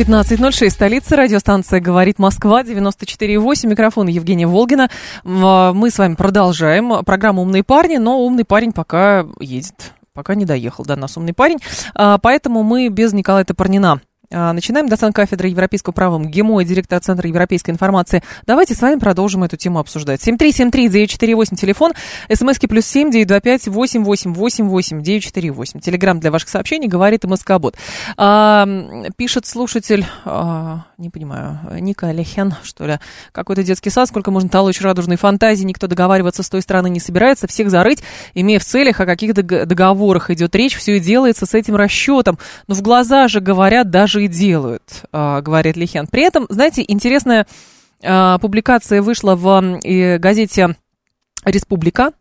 15.06, столица, радиостанция «Говорит Москва», 94.8, микрофон Евгения Волгина. Мы с вами продолжаем. Программу «Умные парни», но умный парень пока едет, пока не доехал до нас умный парень. А, поэтому мы без Николая Топорнина. а, начинаем. Доцент кафедры европейского права МГИМО и директор Центра европейской информации. Давайте с вами продолжим эту тему обсуждать. 7373948, телефон, смски плюс 7, 925 8888 948. Телеграмм для ваших сообщений, говорит МСК-бот. А, пишет слушатель, а, не понимаю, Ника Алехен, что ли, какой-то детский сад, сколько можно толочь радужной фантазии, никто договариваться с той стороны не собирается, всех зарыть, имея в целях, о каких договорах идет речь, все и делается с этим расчетом. Но в глаза же говорят даже и делают, а, говорит Лихен. При этом, знаете, интересная а, публикация вышла в газете «Республика»,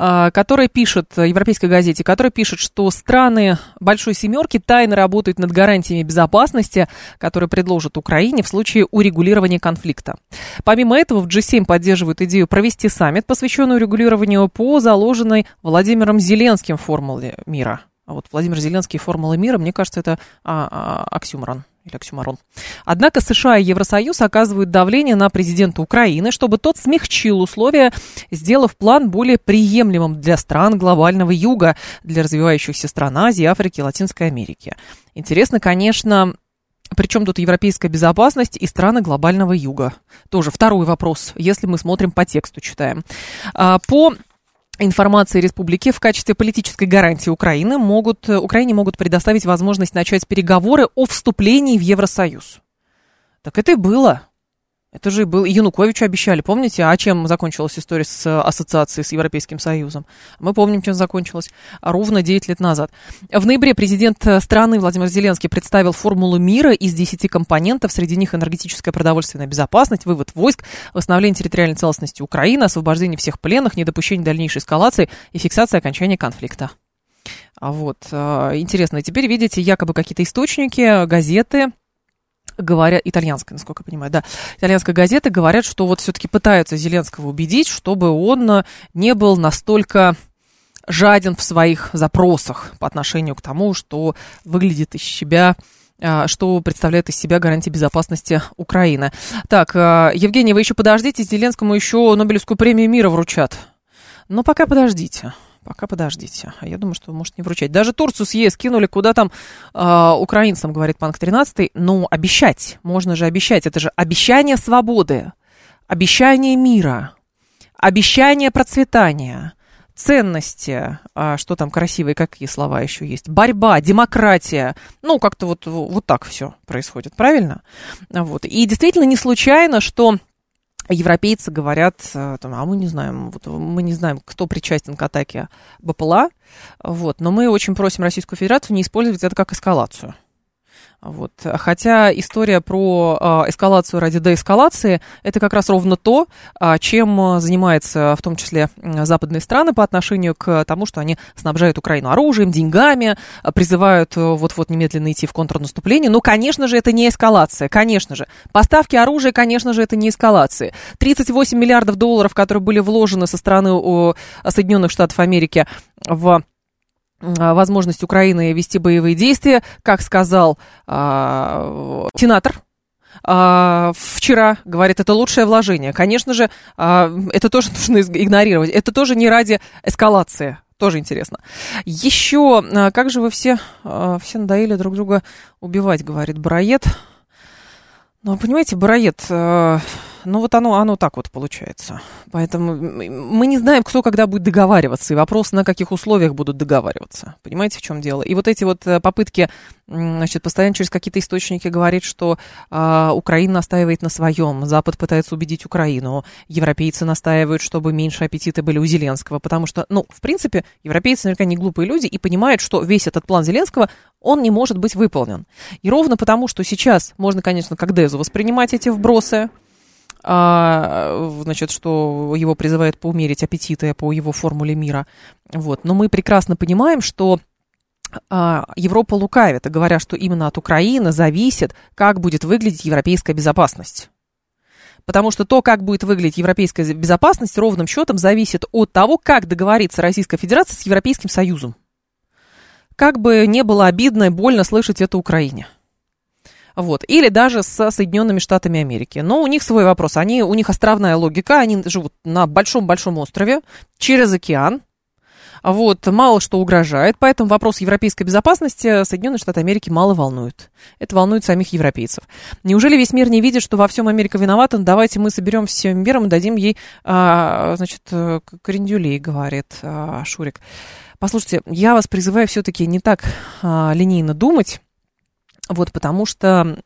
а, которая пишет, европейской газете, которая пишет, что страны Большой Семерки тайно работают над гарантиями безопасности, которые предложат Украине в случае урегулирования конфликта. Помимо этого, в G7 поддерживают идею провести саммит, посвященный урегулированию по заложенной Владимиром Зеленским формуле мира. А вот Владимир Зеленский формула мира, мне кажется, это а, а, оксюморон или оксюмарон. Однако США и Евросоюз оказывают давление на президента Украины, чтобы тот смягчил условия, сделав план более приемлемым для стран глобального юга, для развивающихся стран Азии, Африки, Латинской Америки. Интересно, конечно, причем тут европейская безопасность и страны глобального юга? Тоже второй вопрос, если мы смотрим по тексту, читаем. А, по информации республики в качестве политической гарантии Украины могут, Украине могут предоставить возможность начать переговоры о вступлении в Евросоюз. Так это и было. Это же был Януковичу обещали, помните? А чем закончилась история с э, ассоциацией с Европейским Союзом? Мы помним, чем закончилась ровно 9 лет назад. В ноябре президент э, страны Владимир Зеленский представил формулу мира из 10 компонентов, среди них энергетическая продовольственная безопасность, вывод войск, восстановление территориальной целостности Украины, освобождение всех пленных, недопущение дальнейшей эскалации и фиксация окончания конфликта. А вот, э, интересно, теперь видите якобы какие-то источники, газеты, говорят, итальянская, насколько я понимаю, да, итальянская газета говорят, что вот все-таки пытаются Зеленского убедить, чтобы он э, не был настолько жаден в своих запросах по отношению к тому, что выглядит из себя э, что представляет из себя гарантия безопасности Украины. Так, э, Евгений, вы еще подождите, Зеленскому еще Нобелевскую премию мира вручат. Но пока подождите. Пока подождите. А я думаю, что может не вручать. Даже Турцию с ЕС кинули куда там э, украинцам, говорит Панк 13. Ну, обещать. Можно же обещать. Это же обещание свободы, обещание мира, обещание процветания, ценности, а, что там красивые, какие слова еще есть, борьба, демократия. Ну, как-то вот, вот так все происходит, правильно? Вот. И действительно не случайно, что европейцы говорят, э, а мы не знаем, вот, мы не знаем, кто причастен к атаке БПЛА, вот, но мы очень просим Российскую Федерацию не использовать это как эскалацию. Вот. Хотя история про э, эскалацию ради деэскалации – это как раз ровно то, э, чем занимаются в том числе западные страны по отношению к тому, что они снабжают Украину оружием, деньгами, призывают вот-вот немедленно идти в контрнаступление. Но, конечно же, это не эскалация, конечно же. Поставки оружия, конечно же, это не эскалация. 38 миллиардов долларов, которые были вложены со стороны Соединенных Штатов Америки в а, возможность Украины вести боевые действия, как сказал а, сенатор а, вчера, говорит, это лучшее вложение. Конечно же, а, это тоже нужно игнорировать. Это тоже не ради эскалации. Тоже интересно. Еще, а, как же вы все, а, все надоели друг друга убивать, говорит Бароед. Ну, понимаете, Бароед, а, ну вот оно, оно так вот получается. Поэтому мы не знаем, кто когда будет договариваться, и вопрос, на каких условиях будут договариваться. Понимаете, в чем дело? И вот эти вот э, попытки, значит, постоянно через какие-то источники говорить, что а, Украина настаивает на своем, Запад пытается убедить Украину, европейцы настаивают, чтобы меньше аппетиты были у Зеленского, потому что, ну, в принципе, европейцы наверняка не глупые люди и понимают, что весь этот план Зеленского, он не может быть выполнен. И ровно потому, что сейчас можно, конечно, как Дезу воспринимать эти вбросы, значит, что его призывает поумерить аппетиты по его формуле мира. Вот. Но мы прекрасно понимаем, что а, Европа лукавит, говоря, что именно от Украины зависит, как будет выглядеть европейская безопасность. Потому что то, как будет выглядеть европейская безопасность, ровным счетом зависит от того, как договорится Российская Федерация с Европейским Союзом. Как бы не было обидно и больно слышать это Украине. Вот. Или даже с Соединенными Штатами Америки. Но у них свой вопрос. Они, у них островная логика. Они живут на большом-большом острове, через океан. Вот, мало что угрожает, поэтому вопрос европейской безопасности Соединенные Штаты Америки мало волнует. Это волнует самих европейцев. Неужели весь мир не видит, что во всем Америка виновата? Ну, давайте мы соберем всем миром и дадим ей, а, значит, крендюлей, говорит а, Шурик. Послушайте, я вас призываю все-таки не так а, линейно думать. Вот, потому что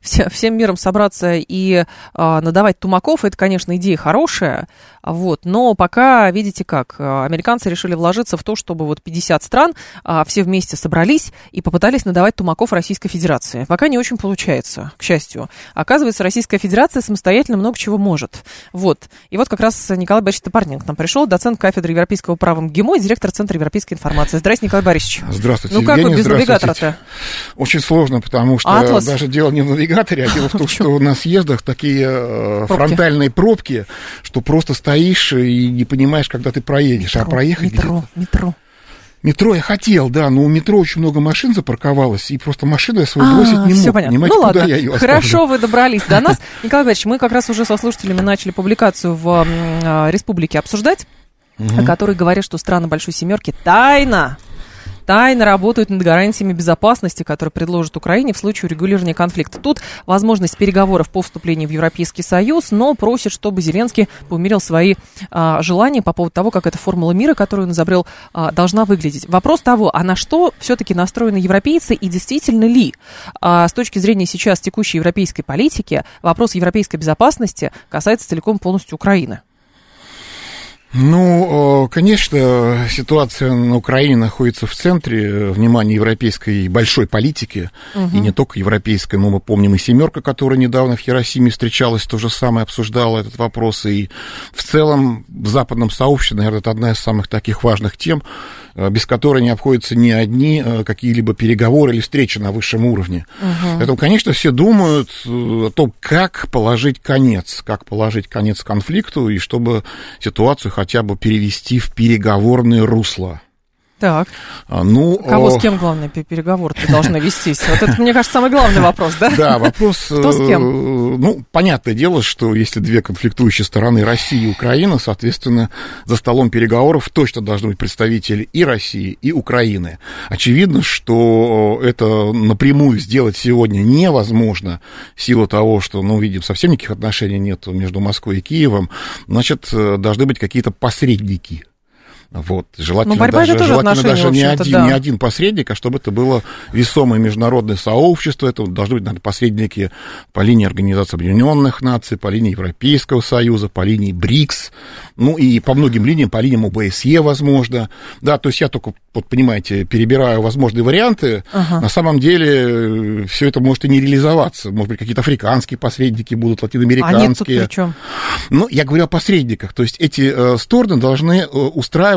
все, всем миром собраться и а, надавать тумаков, это, конечно, идея хорошая, вот, но пока, видите как, американцы решили вложиться в то, чтобы вот 50 стран а, все вместе собрались и попытались надавать тумаков Российской Федерации. Пока не очень получается, к счастью. Оказывается, Российская Федерация самостоятельно много чего может. Вот. И вот как раз Николай Борисович Топорненко к нам пришел, доцент кафедры европейского права МГИМО, директор Центра европейской информации. Здравствуйте, Николай Борисович. Здравствуйте, Ну как вы без навигатора-то? Очень сложно, потому что Атлас. даже дело не в навигаторе, а дело в том, что на съездах такие э, пробки. фронтальные пробки, что просто стоишь и не понимаешь, когда ты проедешь. А метро, а проехать метро, метро. Метро я хотел, да, но у метро очень много машин запарковалось, и просто машину я свою а, бросить не мог. Понятно. Понимаете, ну, куда ладно. я ее оставлю? Хорошо, вы добрались до нас. Николай Иванович, мы как раз уже со слушателями начали публикацию в э, Республике обсуждать, угу. который говорит, что страны Большой Семерки тайно тайно работают над гарантиями безопасности, которые предложат Украине в случае урегулирования конфликта. Тут возможность переговоров по вступлению в Европейский Союз, но просит, чтобы Зеленский поумерил свои а, желания по поводу того, как эта формула мира, которую он изобрел, а, должна выглядеть. Вопрос того, а на что все-таки настроены европейцы и действительно ли а, с точки зрения сейчас текущей европейской политики вопрос европейской безопасности касается целиком полностью Украины? Ну, конечно, ситуация на Украине находится в центре э, внимания европейской большой политики, угу. и не только европейской, но мы помним и «семерка», которая недавно в Хиросиме встречалась, то же самое обсуждала этот вопрос, и в целом в западном сообществе, наверное, это одна из самых таких важных тем, Э, без которой не обходятся ни одни э, какие-либо переговоры или встречи на высшем уровне. Угу. Поэтому, конечно, все думают э, о том, как положить конец, как положить конец конфликту, и чтобы ситуацию хотя бы перевести в переговорное русло. Так. А, ну, Кого с кем, главное, переговоры должны вестись? Вот это, мне кажется, самый главный вопрос, да? Да, вопрос... Кто с кем? Ну, понятное дело, что если две конфликтующие стороны, Россия и Украина, соответственно, за столом переговоров точно должны быть представители и России, и Украины. Очевидно, что это напрямую сделать сегодня невозможно в силу того, что, ну, видим, совсем никаких отношений нет между Москвой и Киевом. Значит, э, должны быть какие-то посредники вот. Желательно Но даже, желательно даже не, один, да. не один посредник, а чтобы это было весомое международное сообщество. Это должны быть наверное, посредники по линии Организации Объединенных Наций, по линии Европейского Союза, по линии БРИКС, ну и по многим линиям, по линиям ОБСЕ, возможно. Да, то есть я только, вот понимаете, перебираю возможные варианты. Ага. На самом деле э, все это может и не реализоваться. Может быть, какие-то африканские посредники будут, латиноамериканские. А нет тут Ну, я говорю о посредниках. То есть эти э, стороны должны э,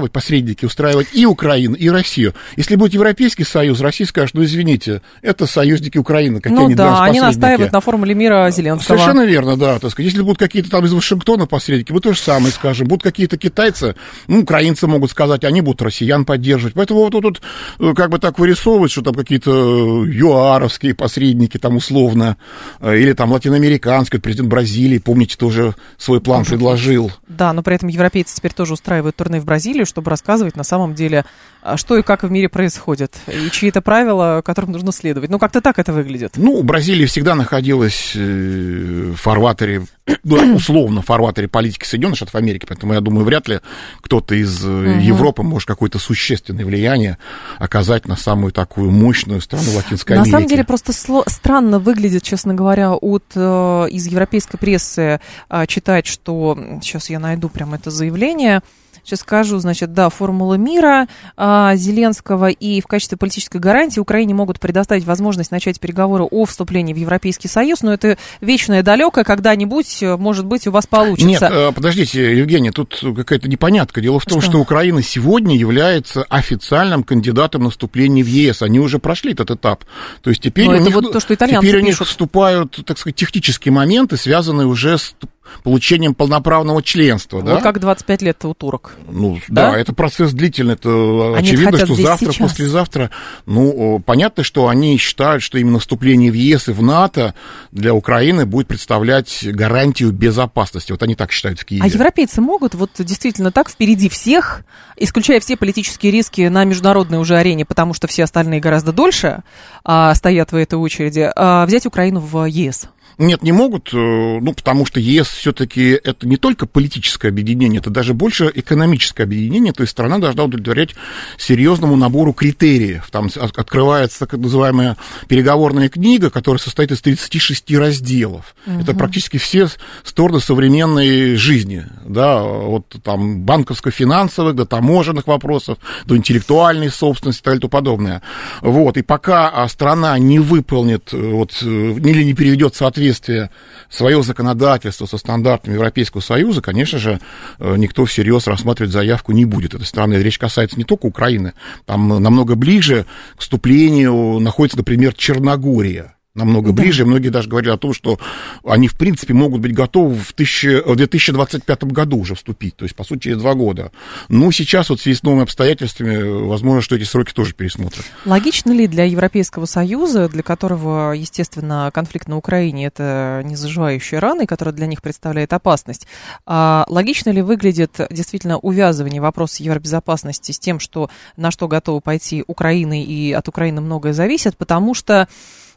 устраивать, посредники устраивать и Украину, и Россию. Если будет Европейский Союз, Россия скажет, ну, извините, это союзники Украины, какие ну, они да, они настаивают на формуле мира Зеленского. Совершенно верно, да. Так сказать. Если будут какие-то там из Вашингтона посредники, мы то же самое скажем будут какие-то китайцы, ну, украинцы могут сказать, они будут россиян поддерживать. Поэтому вот тут э, как бы так вырисовывать, что там какие-то юаровские посредники там условно, э, или там латиноамериканский, президент Бразилии, помните, тоже свой план предложил. Да, но при этом европейцы теперь тоже устраивают турне в Бразилию, чтобы рассказывать на самом деле, а, что и как в мире происходит, и чьи-то правила, которым нужно следовать. Ну, как-то так это выглядит. Ну, Бразилия всегда находилась э, в фарватере, ну, условно, в фарватере политики Соединенных Штатов Америки, Поэтому я думаю, вряд ли кто-то из угу. Европы может какое-то существенное влияние оказать на самую такую мощную страну Латинской Америки. На самом деле просто странно выглядит, честно говоря, от э, из европейской прессы э, читать, что сейчас я найду прямо это заявление Сейчас скажу, значит, да, формула мира а, Зеленского и в качестве политической гарантии Украине могут предоставить возможность начать переговоры о вступлении в Европейский Союз, но это вечное далекое, когда-нибудь, может быть, у вас получится. Нет, э, подождите, Евгений, тут какая-то непонятка. Дело в том, что, что Украина сегодня является официальным кандидатом на вступление в ЕС. Они уже прошли этот этап. То есть теперь, у них, вот то, что теперь у них вступают, так сказать, технические моменты, связанные уже с получением полноправного членства. Вот да? как 25 лет у турок. Ну, да, да это процесс длительный. Это они очевидно, что завтра, сейчас. послезавтра. Ну, понятно, что они считают, что именно вступление в ЕС и в НАТО для Украины будет представлять гарантию безопасности. Вот они так считают в Киеве. А европейцы могут вот действительно так впереди всех, исключая все политические риски на международной уже арене, потому что все остальные гораздо дольше а, стоят в этой очереди, а, взять Украину в ЕС? Нет, не могут, э, ну, потому что ЕС все-таки это не только политическое объединение, это даже больше экономическое объединение, то есть страна должна удовлетворять серьезному набору критериев. Там открывается так называемая переговорная книга, которая состоит из 36 разделов. Угу. Это практически все стороны современной жизни, да, вот там банковско-финансовых, до таможенных вопросов, до интеллектуальной собственности и так далее и тому подобное. Вот, и пока а, страна не выполнит, э, вот, э, или не переведет соответствие соответствие свое законодательство со стандартами Европейского Союза, конечно же, э, никто всерьез рассматривать заявку не будет этой страны. Речь касается не только Украины, там намного ближе к вступлению находится, например, Черногория намного да. ближе. Многие даже говорили о том, что они, в принципе, могут быть готовы в, тысячи, в 2025 году уже вступить, то есть, по сути, через два года. Но сейчас вот в связи с новыми обстоятельствами, возможно, что эти сроки тоже пересмотрят. Логично ли для Европейского Союза, для которого, естественно, конфликт на Украине – это незаживающая рана, которая для них представляет опасность, а логично ли выглядит действительно увязывание вопроса евробезопасности с тем, что на что готовы пойти Украина, и от Украины многое зависит, потому что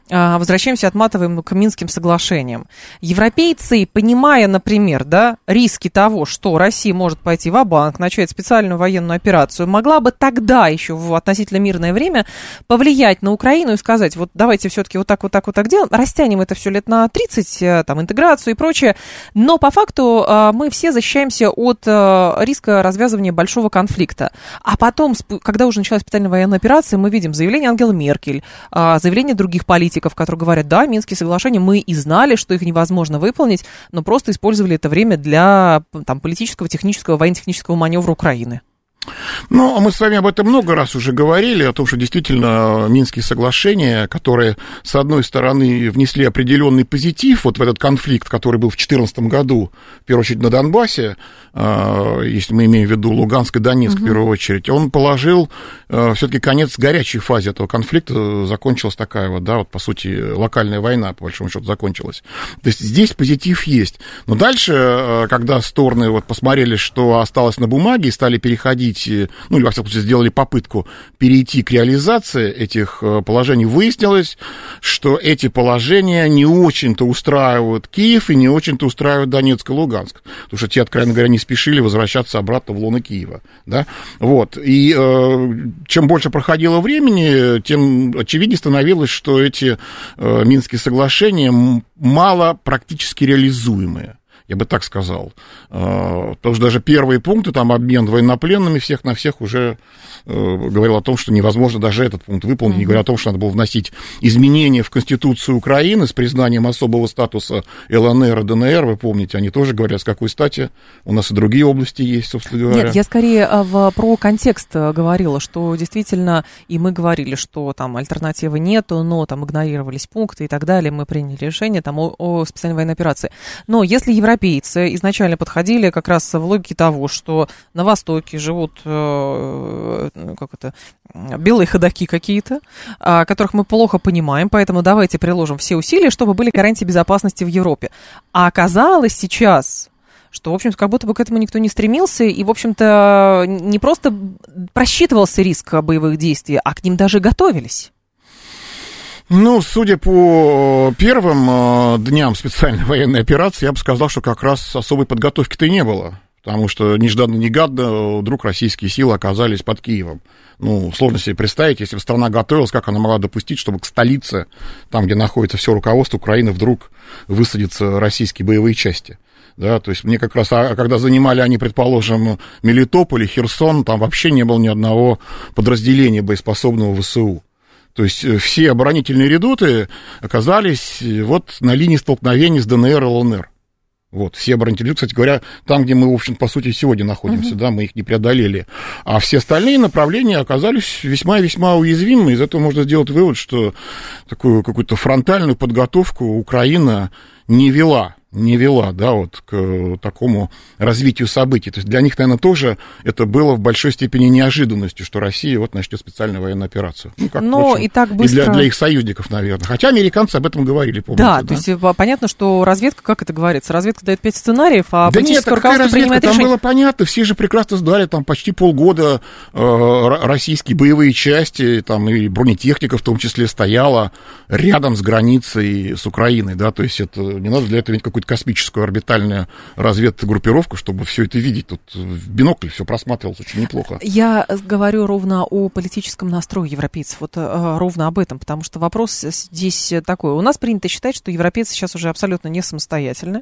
возвращаемся, отматываем к Минским соглашениям. Европейцы, понимая, например, да, риски того, что Россия может пойти в банк начать специальную военную операцию, могла бы тогда еще в относительно мирное время повлиять на Украину и сказать, вот давайте все-таки вот так, вот так, вот так делаем, растянем это все лет на 30, э, там, интеграцию и прочее, но по факту а, мы все защищаемся от э, риска развязывания большого конфликта. А потом, когда уже началась специальная военная операция, мы видим заявление Ангела Меркель, а, заявление других политиков, политиков, которые говорят, да, Минские соглашения, мы и знали, что их невозможно выполнить, но просто использовали это время для там, политического, технического, военно-технического маневра Украины. Ну, а мы с вами об этом много раз уже говорили, о том, что действительно Минские соглашения, которые, с одной стороны, внесли определенный позитив вот в этот конфликт, который был в 2014 году, в первую очередь на Донбассе, а, если мы имеем в виду Луганск и Донецк угу. в первую очередь, он положил а, все-таки конец горячей фазе этого конфликта, закончилась такая вот, да, вот, по сути, локальная война, по большому счету, закончилась. То есть здесь позитив есть. Но дальше, когда стороны вот посмотрели, что осталось на бумаге, и стали переходить перейти, ну, или, во всяком случае, сделали попытку перейти к реализации этих э, положений, выяснилось, что эти положения не очень-то устраивают Киев и не очень-то устраивают Донецк и Луганск, потому что те, откровенно говоря, не спешили возвращаться обратно в лоно Киева, да, вот, и э, чем больше проходило времени, тем очевиднее становилось, что эти э, Минские соглашения мало практически реализуемые я бы так сказал. А, потому что даже первые пункты, там обмен военнопленными всех на всех уже э, говорил о том, что невозможно даже этот пункт выполнить, не говоря о том, что надо было вносить изменения в Конституцию Украины с признанием особого статуса ЛНР и ДНР, вы помните, они тоже говорят, с какой стати, у нас и другие области есть, собственно говоря. Нет, я скорее а, в, про контекст э, говорила, что действительно, и мы говорили, что там альтернативы нету, но там игнорировались пункты и так далее, мы приняли решение там о, о специальной военной операции. Но если Европа европейцы изначально подходили как раз в логике того, что на Востоке живут э, как это, белые ходаки какие-то, а, которых мы плохо понимаем, поэтому давайте приложим все усилия, чтобы были гарантии безопасности в Европе. А оказалось сейчас, что, в общем-то, как будто бы к этому никто не стремился, и, в общем-то, не просто просчитывался риск боевых действий, а к ним даже готовились. Ну, судя по первым э, дням специальной военной операции, я бы сказал, что как раз особой подготовки-то и не было. Потому что нежданно-негадно вдруг российские силы оказались под Киевом. Ну, сложно себе представить, если бы страна готовилась, как она могла допустить, чтобы к столице, там, где находится все руководство Украины, вдруг высадятся российские боевые части Да, то есть мне как раз, а, когда занимали они, предположим, Мелитополь и Херсон, там вообще не было ни одного подразделения боеспособного ВСУ. То есть э, все оборонительные редуты оказались э, вот на линии столкновения с ДНР и ЛНР. Вот, все оборонительные, кстати говоря, там, где мы, в общем, по сути, сегодня находимся, uh-huh. да, мы их не преодолели. А все остальные направления оказались весьма-весьма уязвимы. Из этого можно сделать вывод, что такую какую-то фронтальную подготовку Украина не вела не вела, да, вот к такому развитию событий. То есть для них, наверное, тоже это было в большой степени неожиданностью, что Россия вот начнет специальную военную операцию. Ну, как, Но впрочем, и так быстро... И для, для их союзников, наверное. Хотя американцы об этом говорили, помните, да? Да, то есть э, понятно, что разведка, как это говорится, разведка дает пять сценариев, а да нет, какая разведка, там решение... было понятно, все же прекрасно сдали там почти полгода э, российские боевые части, там и бронетехника в том числе стояла рядом с границей с Украиной, да, то есть это не надо для этого иметь какой какую-то космическую орбитальную разведгруппировку, чтобы все это видеть. Тут в бинокль все просматривалось очень неплохо. Я говорю ровно о политическом настрое европейцев, вот э, ровно об этом, потому что вопрос здесь такой. У нас принято считать, что европейцы сейчас уже абсолютно не самостоятельны.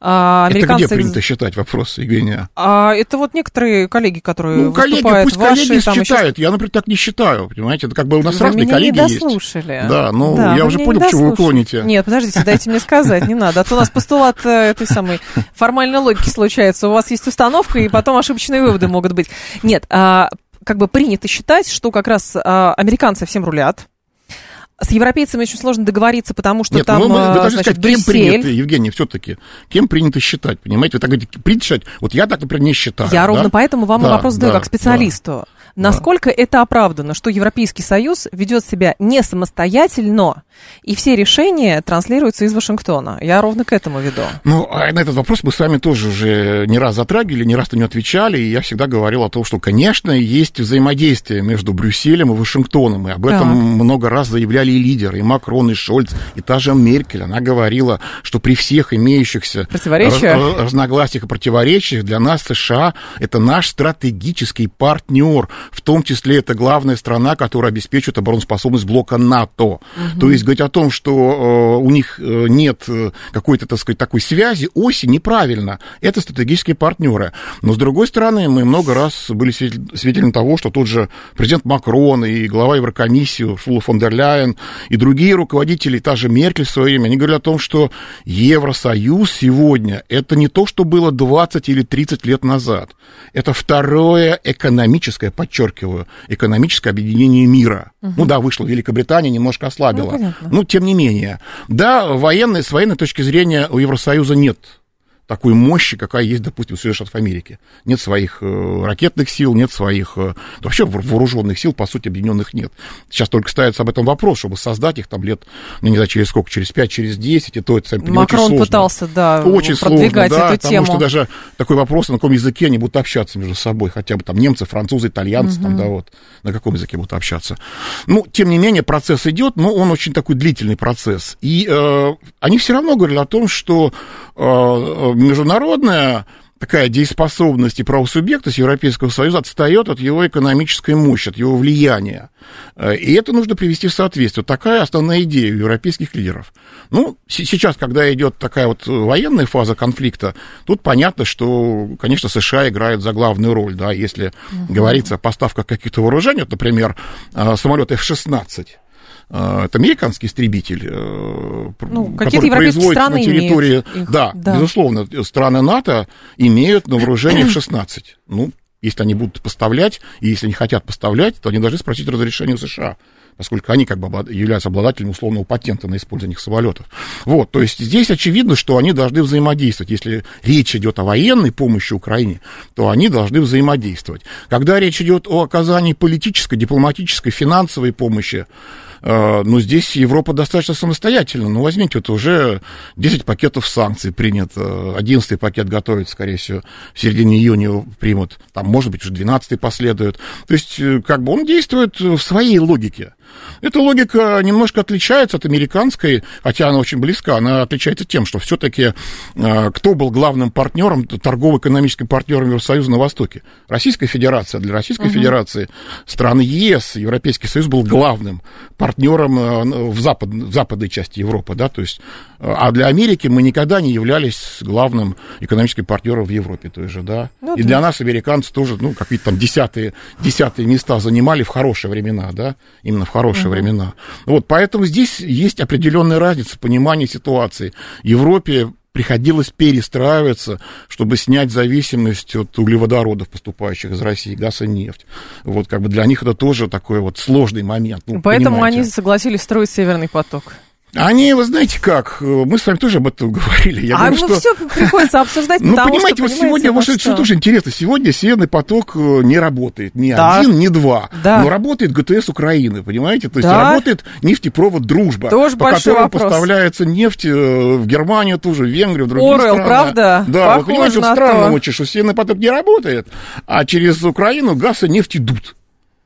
А, американцы... Это где принято считать вопрос, Евгения? А, это вот некоторые коллеги, которые ну, коллеги, пусть ваши, коллеги считают. Еще... Я, например, так не считаю, понимаете? Это как бы у нас вы разные коллеги не дослушали. есть. Да, ну, да, я уже понял, почему вы клоните. Нет, подождите, дайте мне сказать, не надо. А то у нас постулат от э, этой самой формальной логики случается. У вас есть установка, и потом ошибочные выводы могут быть. Нет, а, как бы принято считать, что как раз а, американцы всем рулят, с европейцами очень сложно договориться, потому что Нет, там, ну, вы, вы должны значит, сказать, кем принято, Евгений, все-таки, кем принято считать, понимаете? Вы так говорите, принято считать, вот я так, например, не считаю. Я да? ровно поэтому вам да, вопрос задаю, да, как специалисту. Да. Насколько это оправдано, что Европейский Союз ведет себя не самостоятельно, и все решения транслируются из Вашингтона? Я ровно к этому веду. Ну, а на этот вопрос мы с вами тоже уже не раз затрагивали, не раз на него отвечали, и я всегда говорил о том, что, конечно, есть взаимодействие между Брюсселем и Вашингтоном, и об этом так. много раз заявляли и лидеры, и Макрон, и Шольц, и та же Меркель. Она говорила, что при всех имеющихся раз, разногласиях и противоречиях для нас США это наш стратегический партнер, в том числе это главная страна, которая обеспечивает обороноспособность блока НАТО. Угу. То есть говорить о том, что э, у них э, нет э, какой-то, так сказать, такой связи, оси, неправильно. Это стратегические партнеры. Но, с другой стороны, мы много раз были свидетелями того, что тот же президент Макрон и глава Еврокомиссии Шула фон дер Ляйен и другие руководители, та же Меркель в свое время, они говорят о том, что Евросоюз сегодня это не то, что было 20 или 30 лет назад. Это второе экономическое, подчеркиваю, экономическое объединение мира. Угу. Ну да, вышло Великобритания, немножко ослабила. Ну, ну, тем не менее. Да, военной, с военной точки зрения у Евросоюза нет такой мощи, какая есть, допустим, в Соединенных Штатах Америки. Нет своих э, ракетных сил, нет своих... Э, вообще вооруженных сил, по сути, объединенных нет. Сейчас только ставится об этом вопрос, чтобы создать их там лет, ну, не знаю, через сколько, через 5, через 10, и то это, сами Макрон очень сложно. пытался, да, очень продвигать сложно, да, эту потому тему. что даже такой вопрос, на каком языке они будут общаться между собой, хотя бы там немцы, французы, итальянцы, угу. там, да, вот, на каком языке будут общаться. Ну, тем не менее, процесс идет, но он очень такой длительный процесс. И э, они все равно говорили о том, что международная такая дееспособность и правосубъектность Европейского Союза отстает от его экономической мощи, от его влияния. И это нужно привести в соответствие. Такая основная идея у европейских лидеров. Ну, сейчас, когда идет такая вот военная фаза конфликта, тут понятно, что, конечно, США играют за главную роль, да, если угу. говорится о поставках каких-то вооружений, вот, например, а, самолет F-16, а, это американский истребитель, э, ну, который производится на территории... Да, да, безусловно, страны НАТО имеют на вооружении F-16. Ну, если они будут поставлять, и если они хотят поставлять, то они должны спросить разрешение у США поскольку они как бы являются обладателями условного патента на использование их самолетов. Вот, то есть здесь очевидно, что они должны взаимодействовать. Если речь идет о военной помощи Украине, то они должны взаимодействовать. Когда речь идет о оказании политической, дипломатической, финансовой помощи, э, ну, здесь Европа достаточно самостоятельна. Ну, возьмите, вот уже 10 пакетов санкций принято, 11 пакет готовится, скорее всего, в середине июня примут, там, может быть, уже 12 последует. То есть, э, как бы он действует в своей логике. Эта логика немножко отличается от американской, хотя она очень близка. Она отличается тем, что все-таки э, кто был главным партнером, торгово-экономическим партнером Евросоюза на Востоке? Российская Федерация. Для Российской угу. Федерации страны ЕС, Европейский Союз был главным партнером э, в, запад, в западной части Европы, да, то есть, а для Америки мы никогда не являлись главным экономическим партнером в Европе той же, да. Ну, и для нас американцы тоже, ну, какие-то там десятые, десятые места занимали в хорошие времена, да, именно в хорошие угу. времена. Вот, поэтому здесь есть определенная разница понимания ситуации. Европе приходилось перестраиваться, чтобы снять зависимость от углеводородов, поступающих из России, газ и нефть. Вот как бы для них это тоже такой вот сложный момент. Ну, Поэтому понимаете. они согласились строить Северный поток. Они, вы знаете как, мы с вами тоже об этом говорили. Я а говорю, ну что... все приходится обсуждать, Ну, понимаете, что, вот сегодня, вот что, что тоже интересно, сегодня Северный поток э, не работает, ни да. один, ни два, да. но работает ГТС Украины, понимаете, то есть да. работает нефтепровод «Дружба», тоже по которому вопрос. поставляется нефть э, в Германию, тоже в Венгрию, в другие Орел, страны. правда? Да, Похоже вы понимаете, вот странно то. очень, что Северный поток не работает, а через Украину газ и нефть идут.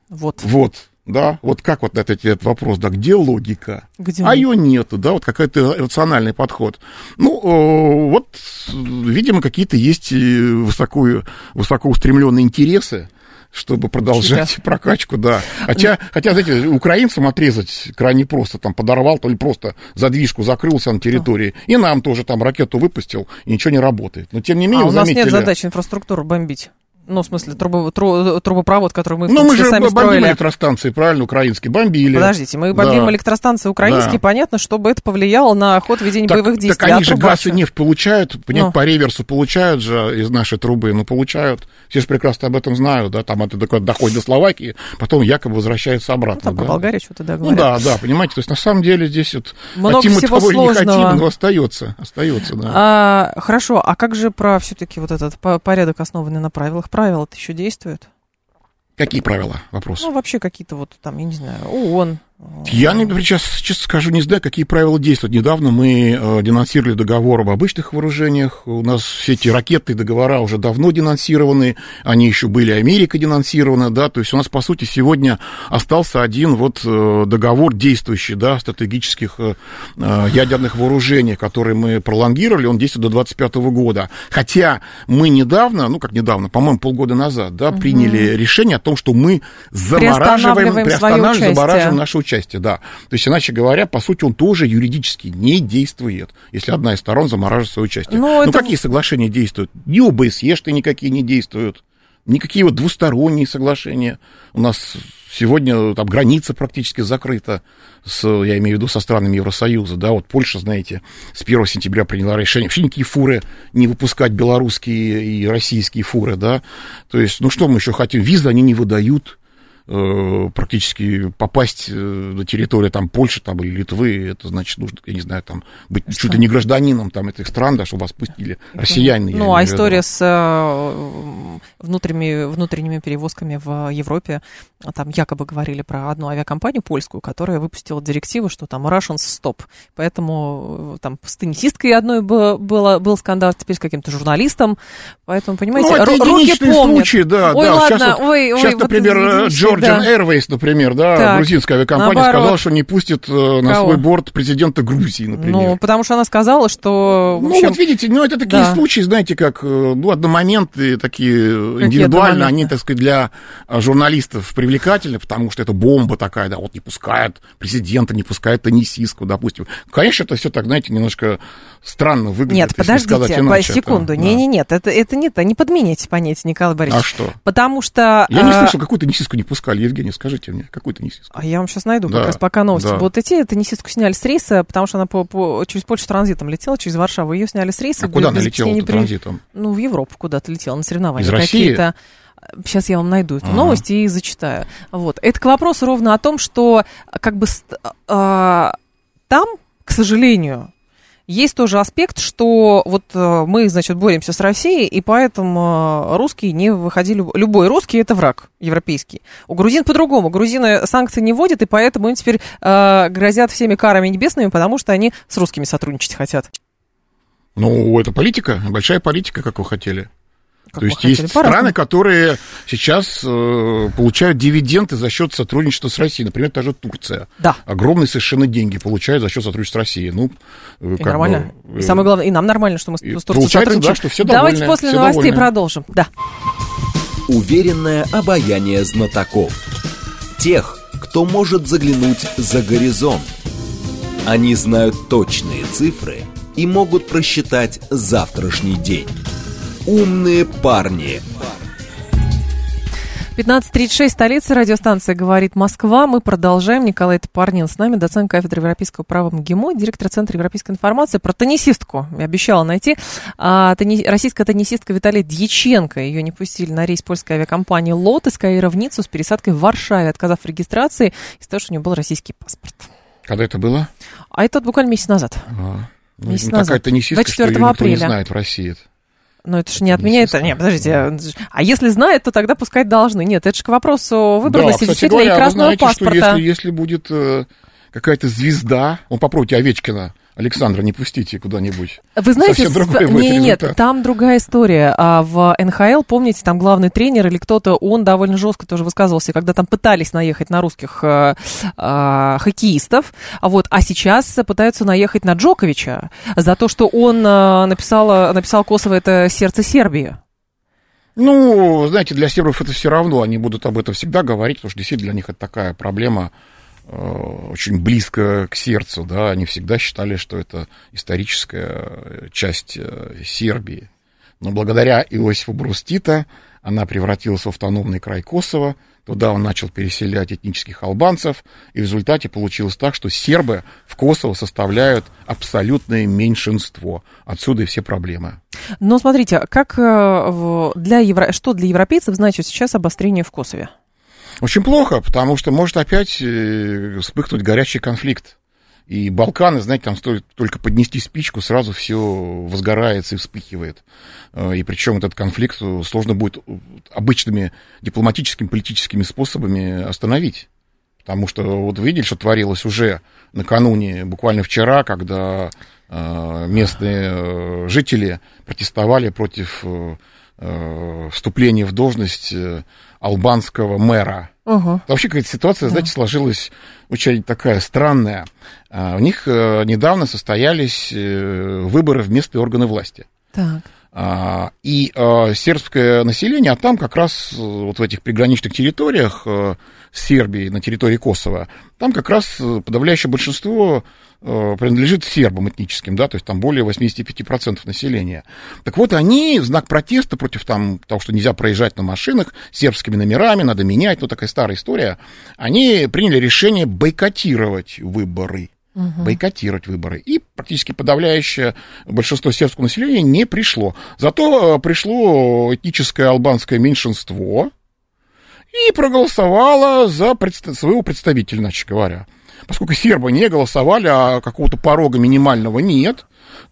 Вот. Вот да, вот как вот этот, этот вопрос, да, где логика? Где? А ее нету, да, вот какой-то рациональный подход. Ну, вот, видимо, какие-то есть высоко, высоко устремленные интересы, чтобы продолжать Чья? прокачку, да. Хотя, хотя, знаете, украинцам отрезать крайне просто, там подорвал, то ли просто задвижку закрылся на территории, и нам тоже там ракету выпустил, и ничего не работает. Но тем не менее, а у нас заметили... нет задачи инфраструктуру бомбить. Ну, в смысле, трубо, тру, трубопровод, который мы, Ну, мы же сами бомбим строили. электростанции, правильно, украинские, бомбили. Подождите, мы бомбим да. электростанции украинские, да. понятно, чтобы это повлияло на ход ведения так, боевых действий. Так они а же газ и нефть получают, понимаете, ну. по реверсу получают же из нашей трубы, ну, получают. Все же прекрасно об этом знают, да, там это доходит до Словакии, потом якобы возвращаются обратно. Ну, там да. про Болгарию что-то, да, говорят. Ну, да, да, понимаете, то есть на самом деле здесь вот Много хотим всего того сложного. не хотим, но остается, остается, да. А, хорошо, а как же про все-таки вот этот порядок, основанный на правилах? Правила это еще действует? Какие правила? Вопрос. Ну, вообще какие-то вот там, я не знаю, ООН, я, сейчас, честно скажу, не знаю, какие правила действуют. Недавно мы э, денонсировали договор об обычных вооружениях. У нас все эти ракетные договора уже давно денонсированы. Они еще были Америка денонсированы, да. То есть у нас, по сути, сегодня остался один вот э, договор действующий, да, стратегических э, ядерных вооружений, который мы пролонгировали. Он действует до 2025 года. Хотя мы недавно, ну, как недавно, по-моему, полгода назад, да, угу. приняли решение о том, что мы замораживаем, приостанавливаем, замораживаем наше участие участие, да. То есть, иначе говоря, по сути, он тоже юридически не действует, если одна из сторон замораживает свое участие. Но ну, это... какие соглашения действуют? Ни ОБСЕ-шты никакие не действуют, никакие вот двусторонние соглашения. У нас сегодня там граница практически закрыта, с, я имею в виду со странами Евросоюза, да, вот Польша, знаете, с 1 сентября приняла решение вообще никакие фуры не выпускать, белорусские и российские фуры, да, то есть, ну что мы еще хотим, визы они не выдают, Э, практически попасть э, на территорию там Польши там, или Литвы, это значит, нужно, я не знаю, там быть Что? чуть ли не гражданином там, этих стран, да, чтобы вас пустили россияне. Ну, а история с э, внутренними, внутренними перевозками в Европе, там якобы говорили про одну авиакомпанию польскую, которая выпустила директиву, что там Russians stop, поэтому там с теннисисткой одной был, был, был скандал, теперь с каким-то журналистом, поэтому, понимаете, ну, это руки помнят. Случай, да, ой, да. ладно, сейчас, ой, сейчас, ой, например, вот Georgian да. Airways, например, да, так, грузинская авиакомпания, наоборот. сказала, что не пустит э, на Кого? свой борт президента Грузии, например. Ну, потому что она сказала, что... Ну, общем... Вот видите, ну, это такие да. случаи, знаете, как, э, ну, одномоментные, такие Какие индивидуально, они, так сказать, для э, журналистов привлекательны, потому что это бомба такая, да, вот не пускают президента, не пускают теннисистку, допустим. Конечно, это все так, знаете, немножко странно выглядит. Нет, подождите, по секунду, это, это, это нет, не подмените понятие, Николай Борисович. А что? Потому что... Я не слышал, какую теннисистку не пускали, Евгений, скажите мне, какую теннисистку? А я вам сейчас найду, да, как раз пока новости да. будут идти. Теннисистку сняли с рейса, потому что она по, по, через Польшу транзитом летела, через Варшаву. Ее сняли с рейса. А куда она летела при... транзитом? Ну, в Европу куда-то летела, на соревнования. Из России? Сейчас я вам найду эту ага. новость и зачитаю. Вот. Это к вопросу ровно о том, что как бы э, там, к сожалению, есть тоже аспект, что вот э, мы, значит, боремся с Россией, и поэтому э, русские не выходили... Любой русский – это враг европейский. У грузин по-другому. Грузины санкции не вводят, и поэтому им теперь э, грозят всеми карами небесными, потому что они с русскими сотрудничать хотят. Ну, это политика, большая политика, как вы хотели. Как То есть есть страны, которые сейчас э, получают дивиденды за счет сотрудничества с Россией. Например, та же Турция. Да. Огромные совершенно деньги получают за счет сотрудничества с Россией. Ну, э, и нормально. Бы, э, и самое главное, и нам нормально, что мы с Турцией Получается, да, что все довольны. Давайте после все новостей довольны. продолжим. Да. Уверенное обаяние знатоков. Тех, кто может заглянуть за горизонт. Они знают точные цифры и могут просчитать завтрашний день. Умные парни. 15.36, столица, радиостанция «Говорит Москва». Мы продолжаем. Николай Топорнин с нами, доцент кафедры европейского права МГИМО, директор Центра европейской информации. Про теннисистку я обещала найти. А, тенни... Российская теннисистка Виталия Дьяченко. Ее не пустили на рейс польской авиакомпании «Лот» из Каира в Ниццу с пересадкой в Варшаве, отказав в регистрации из-за того, что у нее был российский паспорт. Когда это было? А это вот буквально месяц назад. А, ну, месяц назад. Такая теннисистка, 24 что ее никто апреля. не знает в России. Но это же не отменяет. Нет, подождите. А если знают, то тогда пускать должны. Нет, это же к вопросу выбранности да, действительно говоря, и красного вы знаете, паспорта. Что если, если будет э, какая-то звезда, он попробуйте Овечкина, Александра, не пустите куда-нибудь. Вы знаете, с... не, нет, там другая история. А в НХЛ, помните, там главный тренер или кто-то, он довольно жестко тоже высказывался, когда там пытались наехать на русских э, э, хоккеистов, а вот, а сейчас пытаются наехать на Джоковича за то, что он э, написал, написал Косово это сердце Сербии. Ну, знаете, для сербов это все равно, они будут об этом всегда говорить, потому что действительно для них это такая проблема очень близко к сердцу, да, они всегда считали, что это историческая часть э, Сербии. Но благодаря Иосифу Брус Тита она превратилась в автономный край Косово, туда он начал переселять этнических албанцев, и в результате получилось так, что сербы в Косово составляют абсолютное меньшинство. Отсюда и все проблемы. Но смотрите, как э, для евро... что для европейцев значит сейчас обострение в Косове? Очень плохо, потому что может опять э, вспыхнуть горячий конфликт. И Балканы, знаете, там стоит только поднести спичку, сразу все возгорается и вспыхивает. Э, и причем этот конфликт сложно будет обычными дипломатическими, политическими способами остановить. Потому что вот видели, что творилось уже накануне, буквально вчера, когда э, местные жители протестовали против вступления в должность албанского мэра. Угу. Вообще какая-то ситуация, знаете, сложилась очень такая странная. А, у них э, недавно состоялись э, выборы в местные органы власти. Так. А, и э, сербское население, а там как раз вот в этих приграничных территориях Сербии, на территории Косово, там как раз подавляющее большинство Э, принадлежит сербам этническим, да, то есть там более 85% населения. Так вот, они в знак протеста против там, того, что нельзя проезжать на машинах сербскими номерами, надо менять, ну, такая старая история, они приняли решение бойкотировать выборы. Угу. бойкотировать выборы. И практически подавляющее большинство сербского населения не пришло. Зато э, пришло этническое албанское меньшинство и проголосовало за предста- своего представителя, иначе говоря поскольку сербы не голосовали, а какого-то порога минимального нет,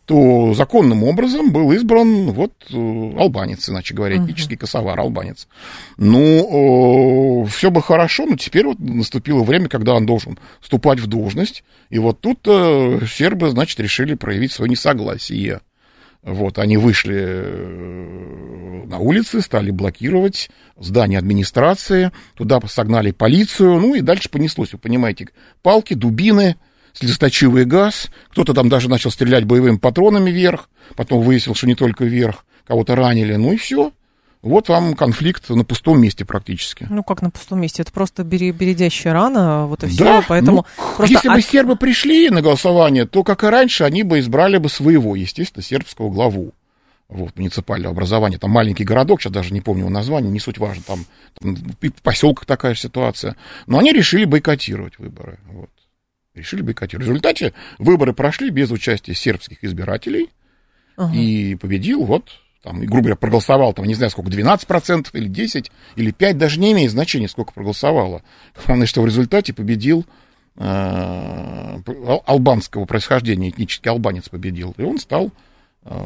то законным образом был избран вот э, албанец, иначе говоря, этнический косовар, албанец. Ну, все бы хорошо, но теперь вот наступило время, когда он должен вступать в должность, и вот тут э, сербы, значит, решили проявить свое несогласие. Вот, они вышли э, на улицы, стали блокировать здание администрации, туда согнали полицию, ну и дальше понеслось, вы понимаете, палки, дубины, слезоточивый газ, кто-то там даже начал стрелять боевыми патронами вверх, потом выяснил, что не только вверх, кого-то ранили, ну и все. Вот вам конфликт на пустом месте практически. Ну, как на пустом месте? Это просто бередящая рана, вот и все. Да, поэтому ну, просто... Если бы сербы пришли на голосование, то, как и раньше, они бы избрали бы своего, естественно, сербского главу вот, муниципального образования. Там маленький городок, сейчас даже не помню его название, не суть важно, там, там в поселках такая же ситуация. Но они решили бойкотировать выборы. Вот. Решили бойкотировать. В результате выборы прошли без участия сербских избирателей. Ага. И победил вот там, грубо говоря, проголосовал, там, не знаю, сколько, 12% или 10, или 5, даже не имеет значения, сколько проголосовало. Главное, что в результате победил э, албанского происхождения, этнический албанец победил, и он стал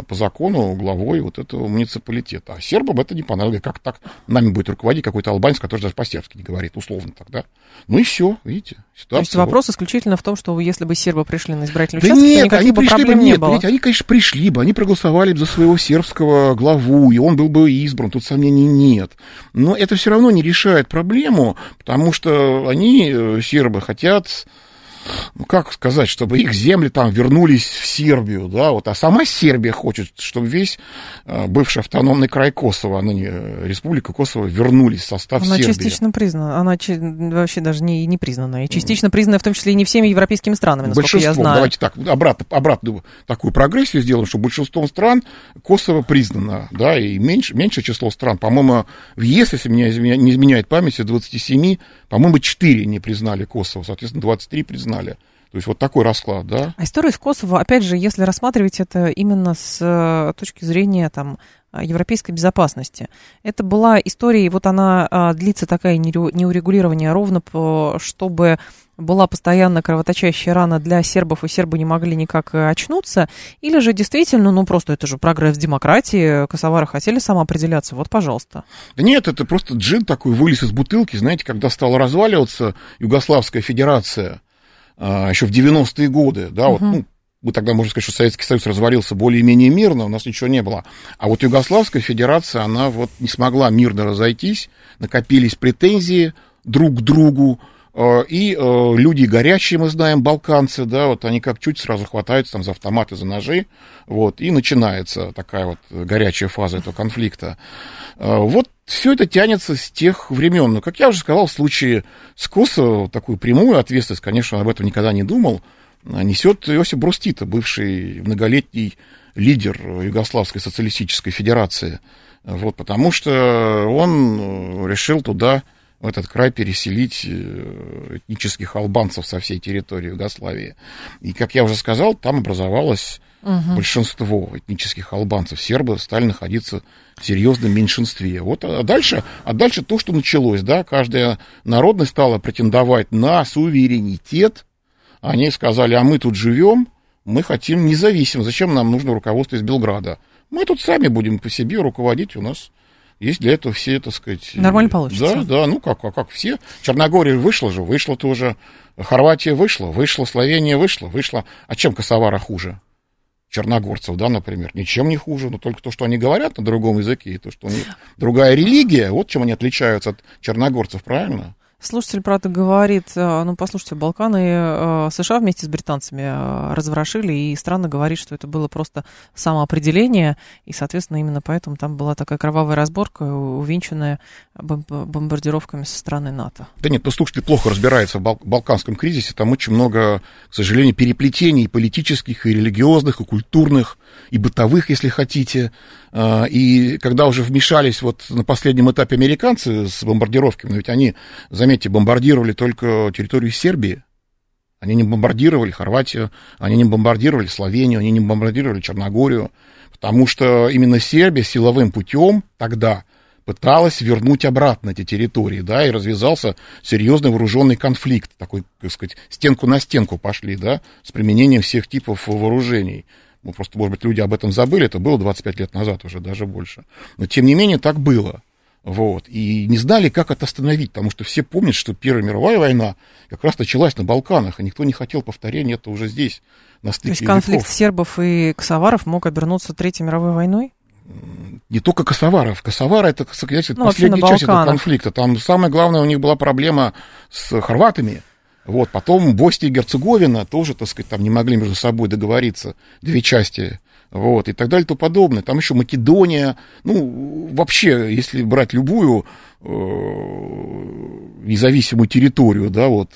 по закону главой вот этого муниципалитета. А сербам это не понравилось. Как так нами будет руководить какой-то албанец, который даже по-сербски не говорит, условно тогда. Ну и все, видите. Ситуация. То есть вопрос исключительно в том, что если бы сербы пришли на избирательный да участок, нет, то они бы пришли проблем бы, не нет, было. Видите, они, конечно, пришли бы, они проголосовали бы за своего сербского главу, и он был бы избран, тут сомнений нет. Но это все равно не решает проблему, потому что они, э, сербы, хотят ну, как сказать, чтобы их земли там вернулись в Сербию, да, вот, а сама Сербия хочет, чтобы весь э, бывший автономный край Косово, а ныне Республика Косово, вернулись в состав она Сербии. Она частично признана, она вообще даже не, не признана, и частично признана в том числе и не всеми европейскими странами, насколько я знаю. давайте так, обратно, обратную такую прогрессию сделаем, что большинством стран Косово признано, да, и меньше, меньшее число стран, по-моему, в ЕС, если меня не изменяет память, из 27, по-моему, 4 не признали Косово, соответственно, 23 признали знали. То есть вот такой расклад, да. А история с Косово, опять же, если рассматривать это именно с э, точки зрения там, европейской безопасности. Это была история, и вот она а, длится такая неурегулирование ровно, по, чтобы была постоянно кровоточащая рана для сербов, и сербы не могли никак э, очнуться, или же действительно, ну просто это же прогресс демократии, косовары хотели самоопределяться, вот, пожалуйста. Да нет, это просто джин такой вылез из бутылки, знаете, когда стала разваливаться Югославская Федерация, еще в 90-е годы, да, угу. вот, ну, мы тогда, можно сказать, что Советский Союз развалился более-менее мирно, у нас ничего не было. А вот Югославская Федерация, она вот не смогла мирно разойтись, накопились претензии друг к другу, а, и э, люди горячие, мы знаем, балканцы, да, вот они как чуть сразу хватаются там за автоматы, за ножи, вот, и начинается такая вот горячая фаза этого конфликта. А, вот все это тянется с тех времен. Но, как я уже сказал, в случае с Косово такую прямую ответственность, конечно, об этом никогда не думал, несет Иосиф Брустита, бывший многолетний лидер Югославской социалистической федерации. Вот, потому что он решил туда, в этот край, переселить э, этнических албанцев со всей территории Югославии. И, как я уже сказал, там образовалась угу. большинство этнических албанцев, сербы, стали находиться в серьезном меньшинстве. Вот, а дальше, а дальше то, что началось, да, каждая народность стала претендовать на суверенитет. Они сказали, а мы тут живем, мы хотим независимо. Зачем нам нужно руководство из Белграда? Мы тут сами будем по себе руководить, у нас есть для этого все, так сказать... Нормально получится. Да, да, ну как, а как все. Черногория вышла же, вышла тоже. Хорватия вышла, вышла, Словения вышла, вышла. А чем Косовара хуже? черногорцев, да, например, ничем не хуже, но только то, что они говорят на другом языке, и то, что у них другая религия, вот чем они отличаются от черногорцев, правильно? Слушатель, правда, говорит, э, ну, послушайте, Балканы э, США вместе с британцами э, разворошили, и странно говорит, что это было просто самоопределение, и, соответственно, именно поэтому там была такая кровавая разборка, увенчанная бомбардировками со стороны НАТО. Да нет, ну, слушатель плохо разбирается в бал- балканском кризисе, там очень много, к сожалению, переплетений политических, и религиозных, и культурных, и бытовых, если хотите, и когда уже вмешались вот на последнем этапе американцы с бомбардировками, но ведь они, заметьте, бомбардировали только территорию Сербии. Они не бомбардировали Хорватию, они не бомбардировали Словению, они не бомбардировали Черногорию, потому что именно Сербия силовым путем тогда пыталась вернуть обратно эти территории, да, и развязался серьезный вооруженный конфликт, такой, так сказать, стенку на стенку пошли, да, с применением всех типов вооружений. Ну, просто, может быть, люди об этом забыли, это было 25 лет назад уже, даже больше. Но, тем не менее, так было. Вот, и не знали, как это остановить, потому что все помнят, что Первая мировая война как раз началась на Балканах, и никто не хотел повторения это уже здесь, на стыке То есть конфликт веков. сербов и косоваров мог обернуться Третьей мировой войной? Не только косоваров. Косовары это, сказать, ну, последняя часть этого конфликта. Там самое главное у них была проблема с хорватами. Вот, потом Босния и Герцеговина тоже, так сказать, там не могли между собой договориться, две части вот, и так далее и тому подобное. Там еще Македония, ну, вообще, если брать любую независимую территорию, да, вот,